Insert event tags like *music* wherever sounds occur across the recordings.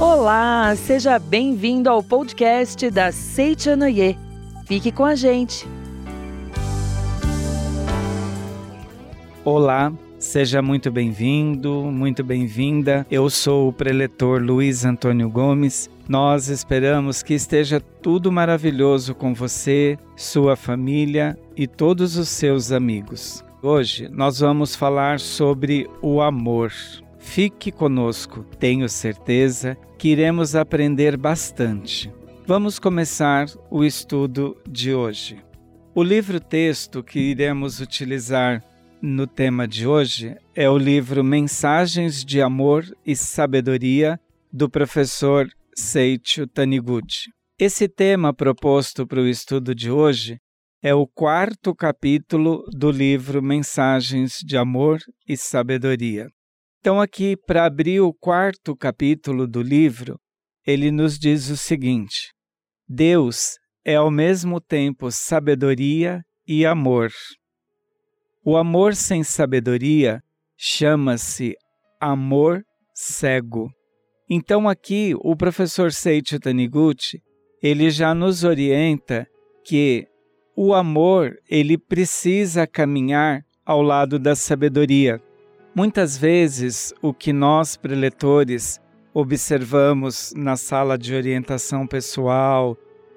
Olá, seja bem-vindo ao podcast da Seichanoye. Fique com a gente. Olá, seja muito bem-vindo, muito bem-vinda. Eu sou o preletor Luiz Antônio Gomes. Nós esperamos que esteja tudo maravilhoso com você, sua família e todos os seus amigos. Hoje nós vamos falar sobre o amor. Fique conosco, tenho certeza que iremos aprender bastante. Vamos começar o estudo de hoje. O livro-texto que iremos utilizar no tema de hoje é o livro Mensagens de Amor e Sabedoria do professor Seiichi Taniguchi. Esse tema proposto para o estudo de hoje é o quarto capítulo do livro Mensagens de Amor e Sabedoria. Então, aqui, para abrir o quarto capítulo do livro, ele nos diz o seguinte: Deus é ao mesmo tempo sabedoria e amor. O amor sem sabedoria chama-se amor cego. Então aqui o professor Seiichi Taniguchi, ele já nos orienta que o amor, ele precisa caminhar ao lado da sabedoria. Muitas vezes, o que nós, preletores, observamos na sala de orientação pessoal,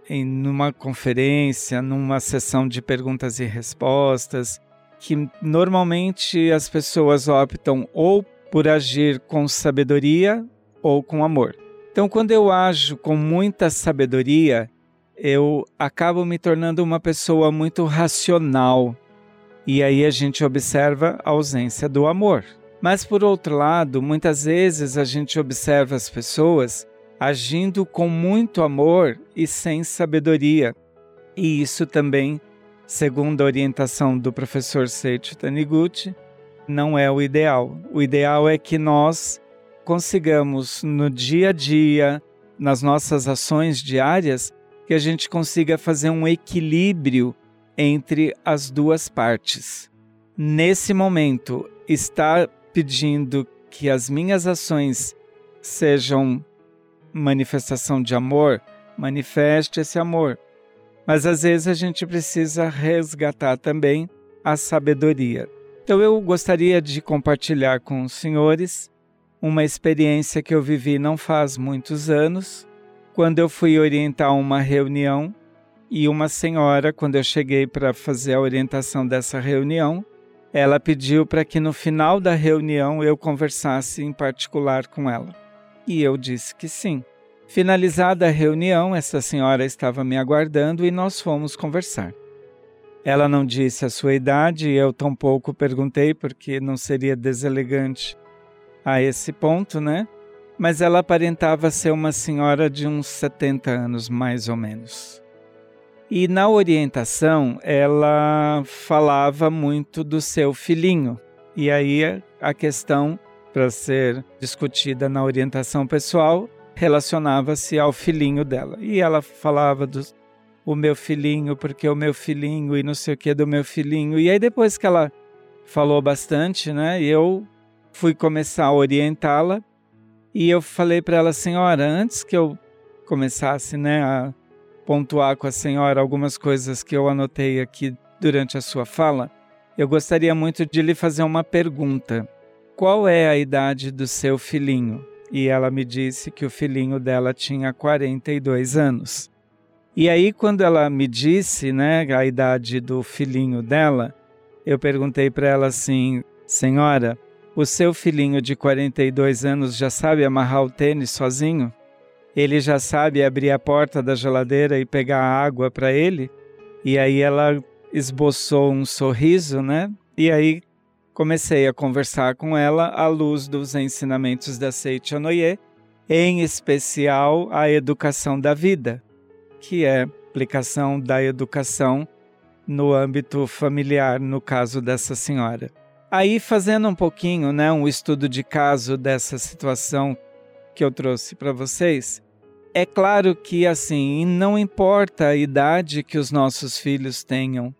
em numa conferência, numa sessão de perguntas e respostas, que normalmente as pessoas optam ou por agir com sabedoria ou com amor. Então, quando eu ajo com muita sabedoria, eu acabo me tornando uma pessoa muito racional, e aí a gente observa a ausência do amor. Mas por outro lado, muitas vezes a gente observa as pessoas agindo com muito amor e sem sabedoria. E isso também, segundo a orientação do professor Seiichi Taniguchi, não é o ideal. O ideal é que nós consigamos no dia a dia, nas nossas ações diárias, que a gente consiga fazer um equilíbrio entre as duas partes. Nesse momento, está pedindo que as minhas ações sejam manifestação de amor, manifeste esse amor. Mas às vezes a gente precisa resgatar também a sabedoria. Então eu gostaria de compartilhar com os senhores uma experiência que eu vivi não faz muitos anos, quando eu fui orientar uma reunião e uma senhora, quando eu cheguei para fazer a orientação dessa reunião, ela pediu para que no final da reunião eu conversasse em particular com ela. E eu disse que sim. Finalizada a reunião, essa senhora estava me aguardando e nós fomos conversar. Ela não disse a sua idade e eu tampouco perguntei, porque não seria deselegante a esse ponto, né? Mas ela aparentava ser uma senhora de uns 70 anos, mais ou menos. E na orientação, ela falava muito do seu filhinho. E aí a questão para ser discutida na orientação pessoal relacionava-se ao filhinho dela. E ela falava do o meu filhinho, porque o meu filhinho e não sei o que do meu filhinho. E aí depois que ela falou bastante, né, eu fui começar a orientá-la e eu falei para ela, senhora, antes que eu começasse, né, a pontuar com a senhora algumas coisas que eu anotei aqui durante a sua fala, eu gostaria muito de lhe fazer uma pergunta. Qual é a idade do seu filhinho? E ela me disse que o filhinho dela tinha 42 anos. E aí, quando ela me disse né, a idade do filhinho dela, eu perguntei para ela assim: Senhora, o seu filhinho de 42 anos já sabe amarrar o tênis sozinho? ele já sabe abrir a porta da geladeira e pegar água para ele. E aí ela esboçou um sorriso, né? E aí comecei a conversar com ela à luz dos ensinamentos da Seiichi Onoye, em especial a educação da vida, que é aplicação da educação no âmbito familiar, no caso dessa senhora. Aí fazendo um pouquinho, né, um estudo de caso dessa situação que eu trouxe para vocês, é claro que assim, não importa a idade que os nossos filhos tenham,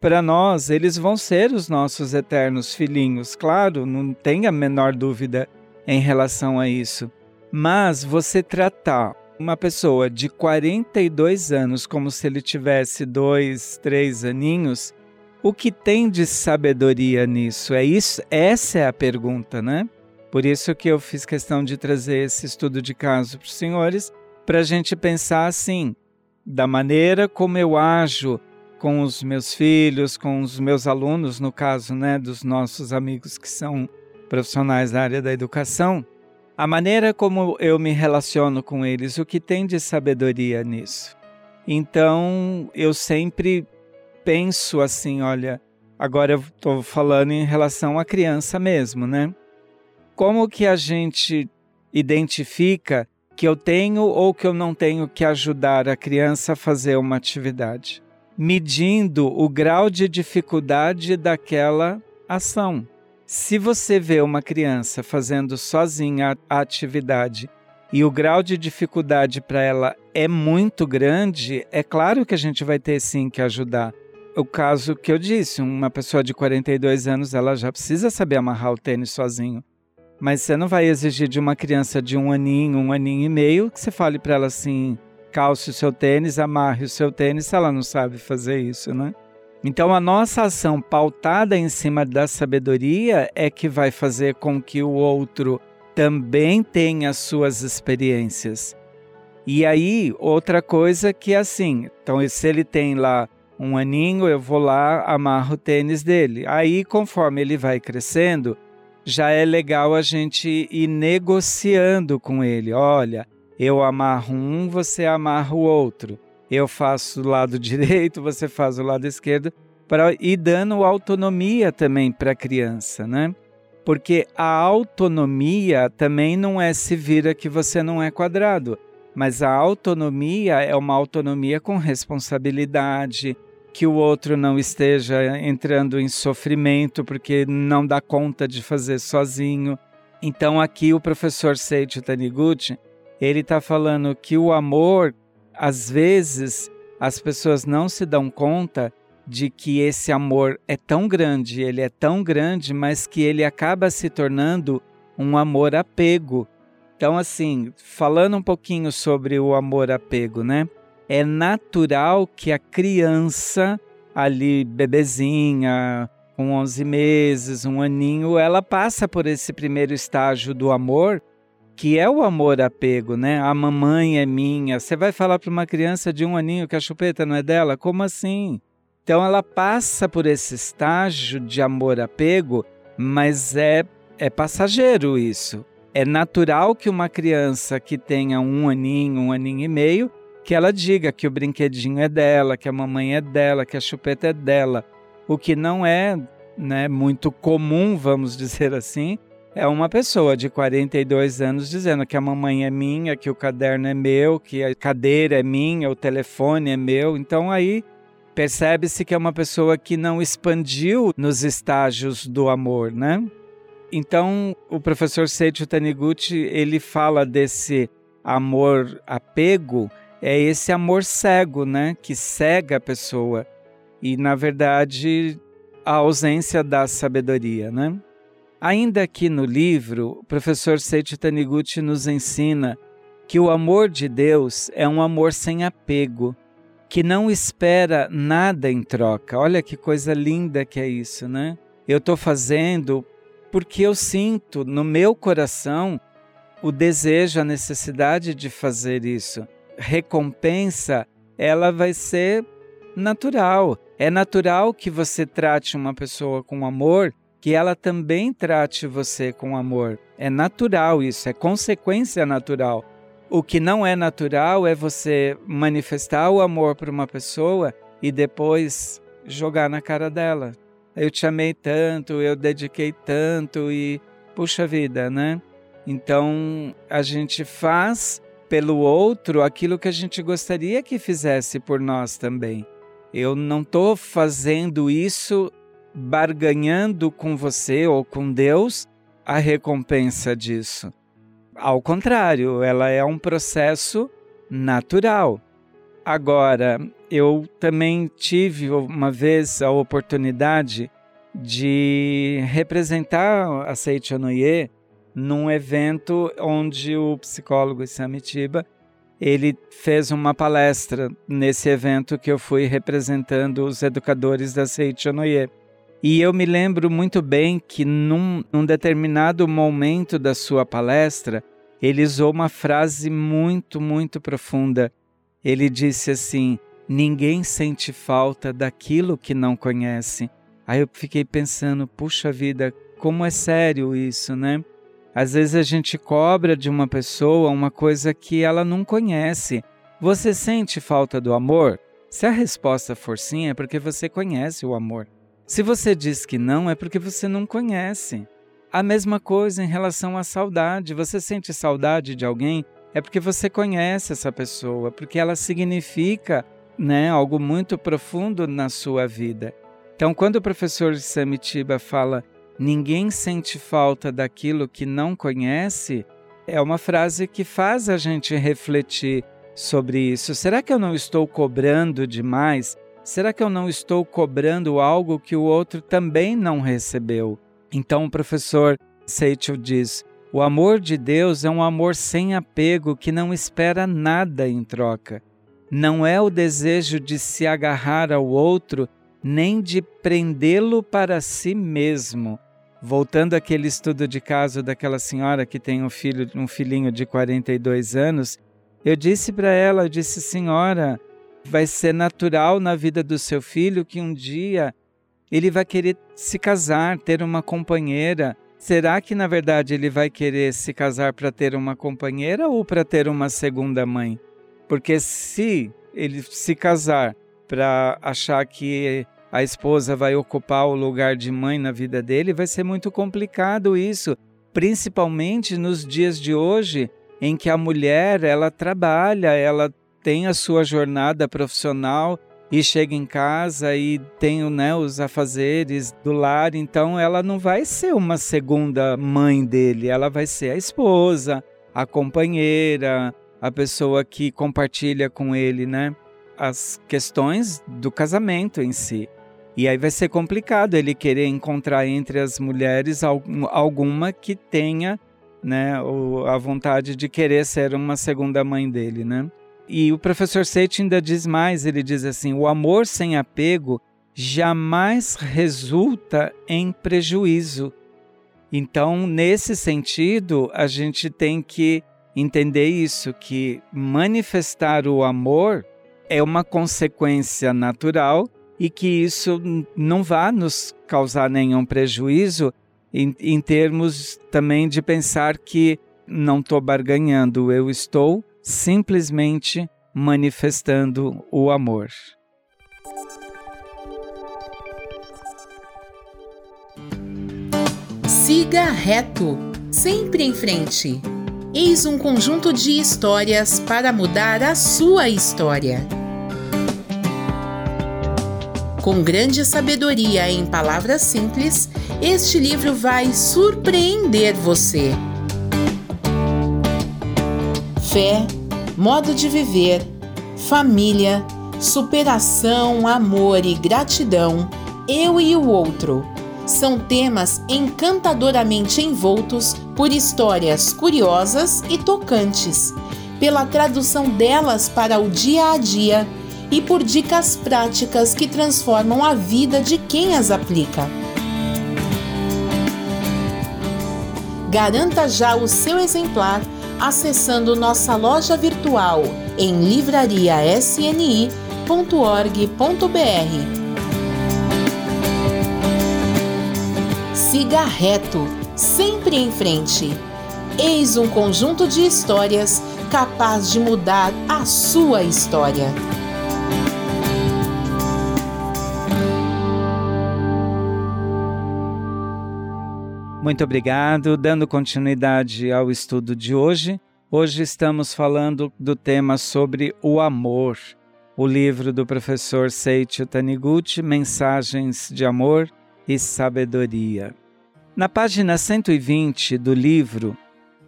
para nós, eles vão ser os nossos eternos filhinhos, claro, não tem a menor dúvida em relação a isso. Mas você tratar uma pessoa de 42 anos como se ele tivesse dois, três aninhos, o que tem de sabedoria nisso? É isso? Essa é a pergunta, né? Por isso que eu fiz questão de trazer esse estudo de caso para os senhores, para a gente pensar assim, da maneira como eu ajo com os meus filhos, com os meus alunos, no caso, né, dos nossos amigos que são profissionais da área da educação, a maneira como eu me relaciono com eles, o que tem de sabedoria nisso. Então, eu sempre penso assim, olha, agora eu estou falando em relação à criança mesmo, né? Como que a gente identifica que eu tenho ou que eu não tenho que ajudar a criança a fazer uma atividade? medindo o grau de dificuldade daquela ação. Se você vê uma criança fazendo sozinha a atividade e o grau de dificuldade para ela é muito grande, é claro que a gente vai ter sim que ajudar. O caso que eu disse, uma pessoa de 42 anos, ela já precisa saber amarrar o tênis sozinho. Mas você não vai exigir de uma criança de um aninho, um aninho e meio, que você fale para ela assim: calce o seu tênis, amarre o seu tênis, se ela não sabe fazer isso, né? Então a nossa ação pautada em cima da sabedoria é que vai fazer com que o outro também tenha suas experiências. E aí, outra coisa que é assim, então se ele tem lá um aninho, eu vou lá, amarro o tênis dele. Aí, conforme ele vai crescendo, já é legal a gente ir negociando com ele. Olha, eu amarro um, você amarra o outro. Eu faço o lado *laughs* direito, você faz o lado esquerdo, para ir dando autonomia também para a criança, né? Porque a autonomia também não é se vira que você não é quadrado, mas a autonomia é uma autonomia com responsabilidade, que o outro não esteja entrando em sofrimento porque não dá conta de fazer sozinho. Então aqui o professor Seiichi Taniguchi ele está falando que o amor, às vezes, as pessoas não se dão conta de que esse amor é tão grande, ele é tão grande, mas que ele acaba se tornando um amor apego. Então, assim, falando um pouquinho sobre o amor apego, né? É natural que a criança, ali, bebezinha, com 11 meses, um aninho, ela passa por esse primeiro estágio do amor que é o amor apego, né? A mamãe é minha. Você vai falar para uma criança de um aninho que a chupeta não é dela? Como assim? Então ela passa por esse estágio de amor apego, mas é, é passageiro isso. É natural que uma criança que tenha um aninho, um aninho e meio, que ela diga que o brinquedinho é dela, que a mamãe é dela, que a chupeta é dela. O que não é né, muito comum, vamos *laughs* dizer assim, é uma pessoa de 42 anos dizendo que a mamãe é minha, que o caderno é meu, que a cadeira é minha, o telefone é meu. Então aí percebe-se que é uma pessoa que não expandiu nos estágios do amor, né? Então, o professor Seiichi Taniguchi, ele fala desse amor apego, é esse amor cego, né, que cega a pessoa. E na verdade, a ausência da sabedoria, né? Ainda aqui no livro, o professor Seiichi Taniguchi nos ensina que o amor de Deus é um amor sem apego, que não espera nada em troca. Olha que coisa linda que é isso, né? Eu estou fazendo porque eu sinto no meu coração o desejo, a necessidade de fazer isso. Recompensa, ela vai ser natural. É natural que você trate uma pessoa com amor que ela também trate você com amor. É natural isso, é consequência natural. O que não é natural é você manifestar o amor para uma pessoa e depois jogar na cara dela. Eu te amei tanto, eu dediquei tanto e puxa vida, né? Então a gente faz pelo outro aquilo que a gente gostaria que fizesse por nós também. Eu não estou fazendo isso barganhando com você ou com Deus a recompensa disso. Ao contrário, ela é um processo natural. Agora, eu também tive uma vez a oportunidade de representar a Seiichi Onoye num evento onde o psicólogo Samitiba ele fez uma palestra nesse evento que eu fui representando os educadores da Seiichi Onoye. E eu me lembro muito bem que num, num determinado momento da sua palestra, ele usou uma frase muito, muito profunda. Ele disse assim: Ninguém sente falta daquilo que não conhece. Aí eu fiquei pensando, puxa vida, como é sério isso, né? Às vezes a gente cobra de uma pessoa uma coisa que ela não conhece. Você sente falta do amor? Se a resposta for sim, é porque você conhece o amor. Se você diz que não, é porque você não conhece. A mesma coisa em relação à saudade. Você sente saudade de alguém? É porque você conhece essa pessoa, porque ela significa né, algo muito profundo na sua vida. Então, quando o professor Samitiba fala ninguém sente falta daquilo que não conhece, é uma frase que faz a gente refletir sobre isso. Será que eu não estou cobrando demais? Será que eu não estou cobrando algo que o outro também não recebeu? Então o professor Seitel diz: o amor de Deus é um amor sem apego que não espera nada em troca. Não é o desejo de se agarrar ao outro, nem de prendê-lo para si mesmo. Voltando àquele estudo de caso daquela senhora que tem um filho, um filhinho de 42 anos, eu disse para ela, eu disse: "Senhora, vai ser natural na vida do seu filho que um dia ele vai querer se casar, ter uma companheira. Será que na verdade ele vai querer se casar para ter uma companheira ou para ter uma segunda mãe? Porque se ele se casar para achar que a esposa vai ocupar o lugar de mãe na vida dele, vai ser muito complicado isso, principalmente nos dias de hoje, em que a mulher ela trabalha, ela tem a sua jornada profissional e chega em casa e tem né, os afazeres do lar, então ela não vai ser uma segunda mãe dele, ela vai ser a esposa, a companheira, a pessoa que compartilha com ele, né, as questões do casamento em si. E aí vai ser complicado ele querer encontrar entre as mulheres alguma que tenha né, a vontade de querer ser uma segunda mãe dele, né? E o professor Seit ainda diz mais, ele diz assim: o amor sem apego jamais resulta em prejuízo. Então, nesse sentido, a gente tem que entender isso, que manifestar o amor é uma consequência natural e que isso não vá nos causar nenhum prejuízo em, em termos também de pensar que não estou barganhando, eu estou simplesmente manifestando o amor. Siga reto, sempre em frente. Eis um conjunto de histórias para mudar a sua história. Com grande sabedoria em palavras simples, este livro vai surpreender você fé, modo de viver, família, superação, amor e gratidão, eu e o outro. São temas encantadoramente envoltos por histórias curiosas e tocantes, pela tradução delas para o dia a dia e por dicas práticas que transformam a vida de quem as aplica. Garanta já o seu exemplar acessando nossa loja virtual em livrariasni.org.br. Siga reto, sempre em frente. Eis um conjunto de histórias capaz de mudar a sua história. Muito obrigado. Dando continuidade ao estudo de hoje, hoje estamos falando do tema sobre o amor. O livro do professor Seiichi Taniguchi, Mensagens de Amor e Sabedoria. Na página 120 do livro,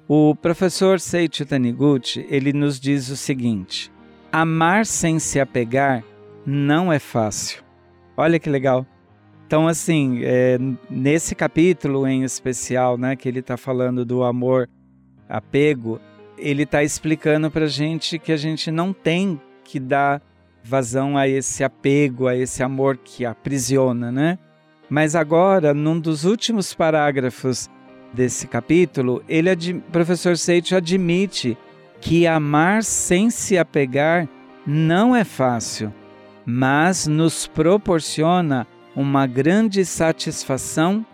o professor Seiichi Taniguchi, ele nos diz o seguinte: amar sem se apegar não é fácil. Olha que legal. Então, assim, é, nesse capítulo em especial, né, que ele está falando do amor apego, ele está explicando para a gente que a gente não tem que dar vazão a esse apego, a esse amor que aprisiona, né? Mas agora, num dos últimos parágrafos desse capítulo, ele, professor Seicho admite que amar sem se apegar não é fácil, mas nos proporciona uma grande satisfação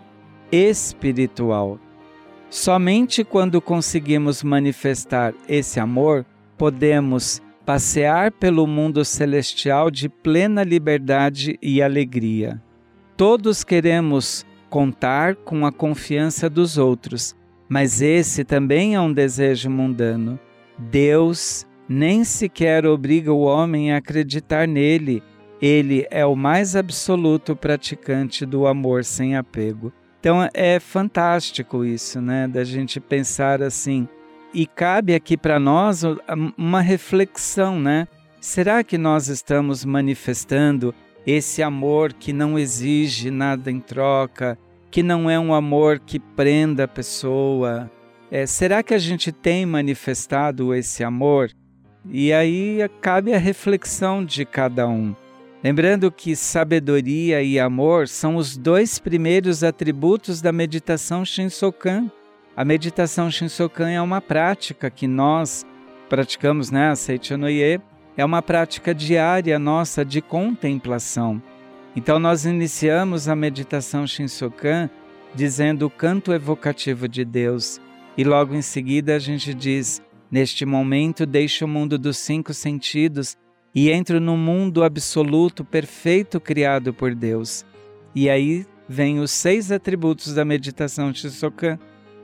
espiritual. Somente quando conseguimos manifestar esse amor, podemos passear pelo mundo celestial de plena liberdade e alegria. Todos queremos contar com a confiança dos outros, mas esse também é um desejo mundano. Deus nem sequer obriga o homem a acreditar nele. Ele é o mais absoluto praticante do amor sem apego. Então é fantástico isso, né? Da gente pensar assim. E cabe aqui para nós uma reflexão, né? Será que nós estamos manifestando esse amor que não exige nada em troca, que não é um amor que prenda a pessoa? É, será que a gente tem manifestado esse amor? E aí cabe a reflexão de cada um. Lembrando que sabedoria e amor são os dois primeiros atributos da meditação Shinsokan. A meditação Shinsokan é uma prática que nós praticamos, né, a Seichanoye, é uma prática diária nossa de contemplação. Então nós iniciamos a meditação Shinsokan dizendo o canto evocativo de Deus e logo em seguida a gente diz: Neste momento deixo o mundo dos cinco sentidos e entro no mundo absoluto perfeito criado por Deus. E aí vem os seis atributos da meditação Shisokan,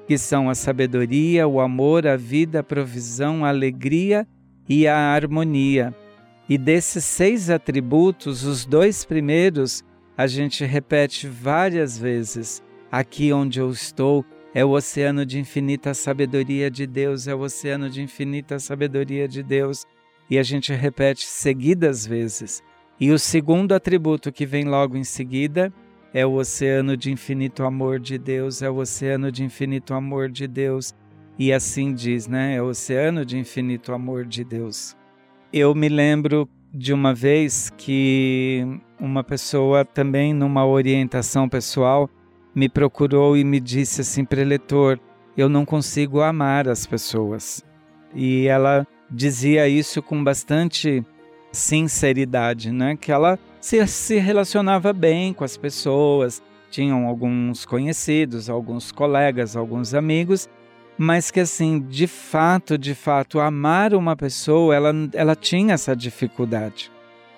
que são a sabedoria, o amor, a vida, a provisão, a alegria e a harmonia. E desses seis atributos, os dois primeiros a gente repete várias vezes. Aqui onde eu estou é o oceano de infinita sabedoria de Deus, é o oceano de infinita sabedoria de Deus e a gente repete seguidas vezes. E o segundo atributo que vem logo em seguida é o oceano de infinito amor de Deus, é o oceano de infinito amor de Deus. E assim diz, né? É o oceano de infinito amor de Deus. Eu me lembro de uma vez que uma pessoa também numa orientação pessoal me procurou e me disse assim, preletor, eu não consigo amar as pessoas. E ela dizia isso com bastante sinceridade, né? Que ela se, se relacionava bem com as pessoas, tinham alguns conhecidos, alguns colegas, alguns amigos, mas que assim, de fato, de fato, amar uma pessoa, ela, ela tinha essa dificuldade.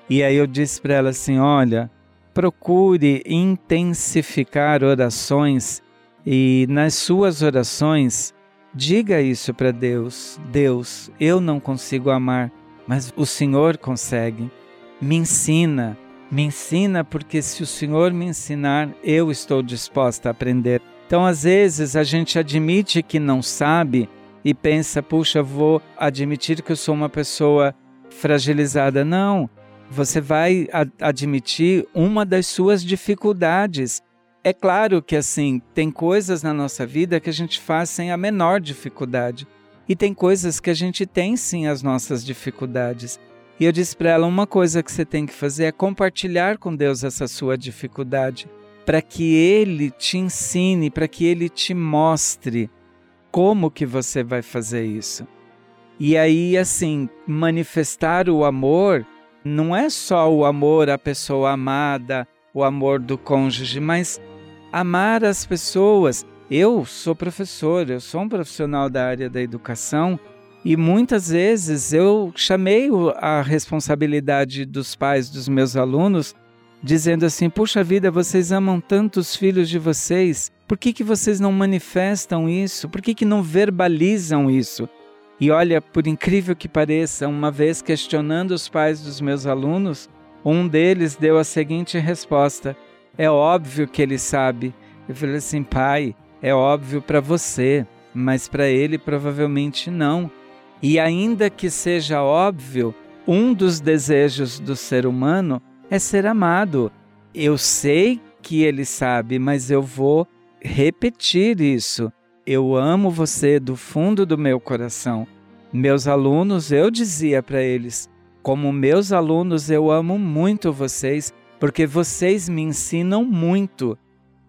E aí eu disse para ela assim, olha, procure intensificar orações e nas suas orações Diga isso para Deus: Deus, eu não consigo amar, mas o Senhor consegue. Me ensina, me ensina, porque se o Senhor me ensinar, eu estou disposta a aprender. Então, às vezes, a gente admite que não sabe e pensa, puxa, vou admitir que eu sou uma pessoa fragilizada. Não, você vai admitir uma das suas dificuldades é claro que assim, tem coisas na nossa vida que a gente faz sem a menor dificuldade. E tem coisas que a gente tem sim as nossas dificuldades. E eu disse para ela: uma coisa que você tem que fazer é compartilhar com Deus essa sua dificuldade, para que Ele te ensine, para que Ele te mostre como que você vai fazer isso. E aí, assim, manifestar o amor não é só o amor à pessoa amada, o amor do cônjuge, mas amar as pessoas. Eu sou professor, eu sou um profissional da área da educação e muitas vezes eu chamei a responsabilidade dos pais dos meus alunos, dizendo assim: Puxa vida, vocês amam tanto os filhos de vocês, por que, que vocês não manifestam isso? Por que, que não verbalizam isso? E olha, por incrível que pareça, uma vez questionando os pais dos meus alunos, um deles deu a seguinte resposta: é óbvio que ele sabe. Eu falei assim, pai, é óbvio para você, mas para ele provavelmente não. E ainda que seja óbvio, um dos desejos do ser humano é ser amado. Eu sei que ele sabe, mas eu vou repetir isso. Eu amo você do fundo do meu coração. Meus alunos, eu dizia para eles, como meus alunos, eu amo muito vocês, porque vocês me ensinam muito.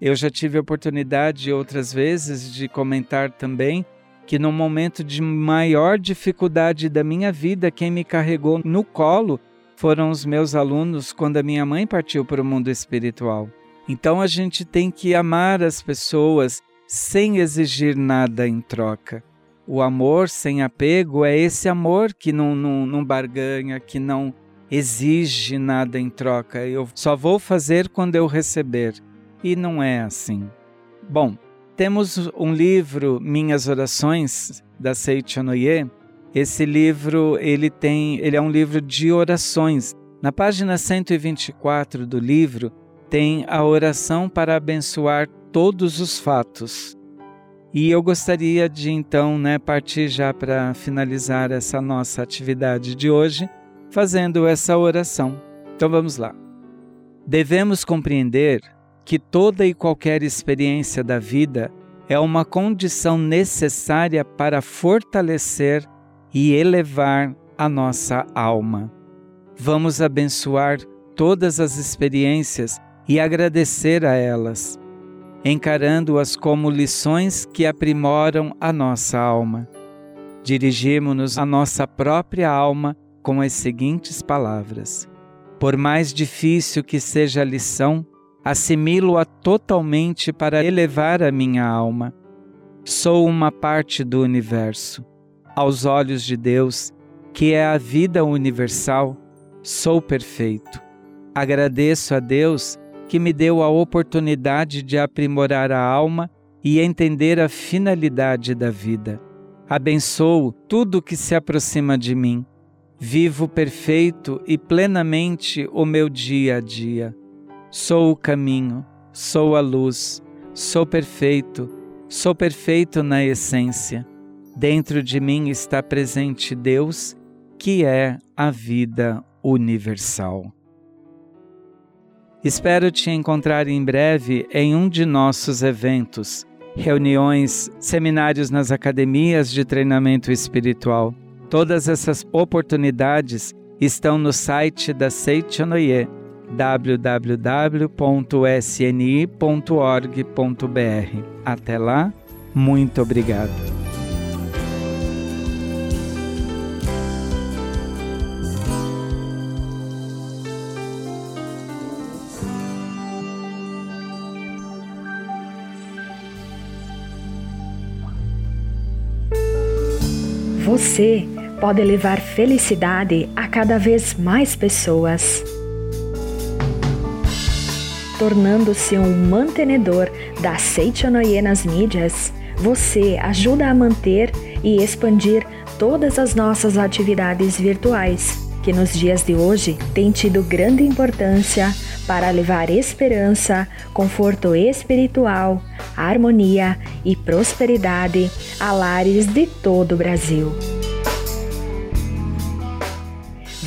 Eu já tive a oportunidade outras vezes de comentar também que no momento de maior dificuldade da minha vida, quem me carregou no colo foram os meus alunos quando a minha mãe partiu para o mundo espiritual. Então a gente tem que amar as pessoas sem exigir nada em troca. O amor sem apego é esse amor que não, não, não barganha, que não exige nada em troca. Eu só vou fazer quando eu receber. E não é assim. Bom, temos um livro, Minhas Orações, da Seiichi Noye. Esse livro, ele tem, ele é um livro de orações. Na página 124 do livro, tem a oração para abençoar todos os fatos. E eu gostaria de então, né, partir já para finalizar essa nossa atividade de hoje, fazendo essa oração. Então vamos lá. Devemos compreender que toda e qualquer experiência da vida é uma condição necessária para fortalecer e elevar a nossa alma. Vamos abençoar todas as experiências e agradecer a elas, encarando-as como lições que aprimoram a nossa alma. Dirigimos-nos à nossa própria alma com as seguintes palavras: Por mais difícil que seja a lição, assimilo-a totalmente para elevar a minha alma. Sou uma parte do universo. Aos olhos de Deus, que é a vida universal, sou perfeito. Agradeço a Deus que me deu a oportunidade de aprimorar a alma e entender a finalidade da vida. Abençoo tudo que se aproxima de mim. Vivo perfeito e plenamente o meu dia a dia. Sou o caminho, sou a luz, sou perfeito, sou perfeito na essência. Dentro de mim está presente Deus, que é a vida universal. Espero te encontrar em breve em um de nossos eventos, reuniões, seminários nas academias de treinamento espiritual. Todas essas oportunidades estão no site da Seichonoye www.sni.org.br. Até lá, muito obrigado. Você pode levar felicidade a cada vez mais pessoas tornando-se um mantenedor da Seichonoye nas mídias, você ajuda a manter e expandir todas as nossas atividades virtuais, que nos dias de hoje têm tido grande importância para levar esperança, conforto espiritual, harmonia e prosperidade a lares de todo o Brasil.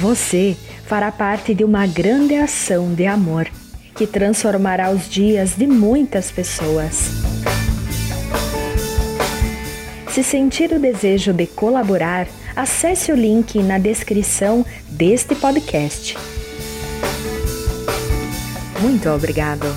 Você fará parte de uma grande ação de amor que transformará os dias de muitas pessoas. Se sentir o desejo de colaborar, acesse o link na descrição deste podcast. Muito obrigado.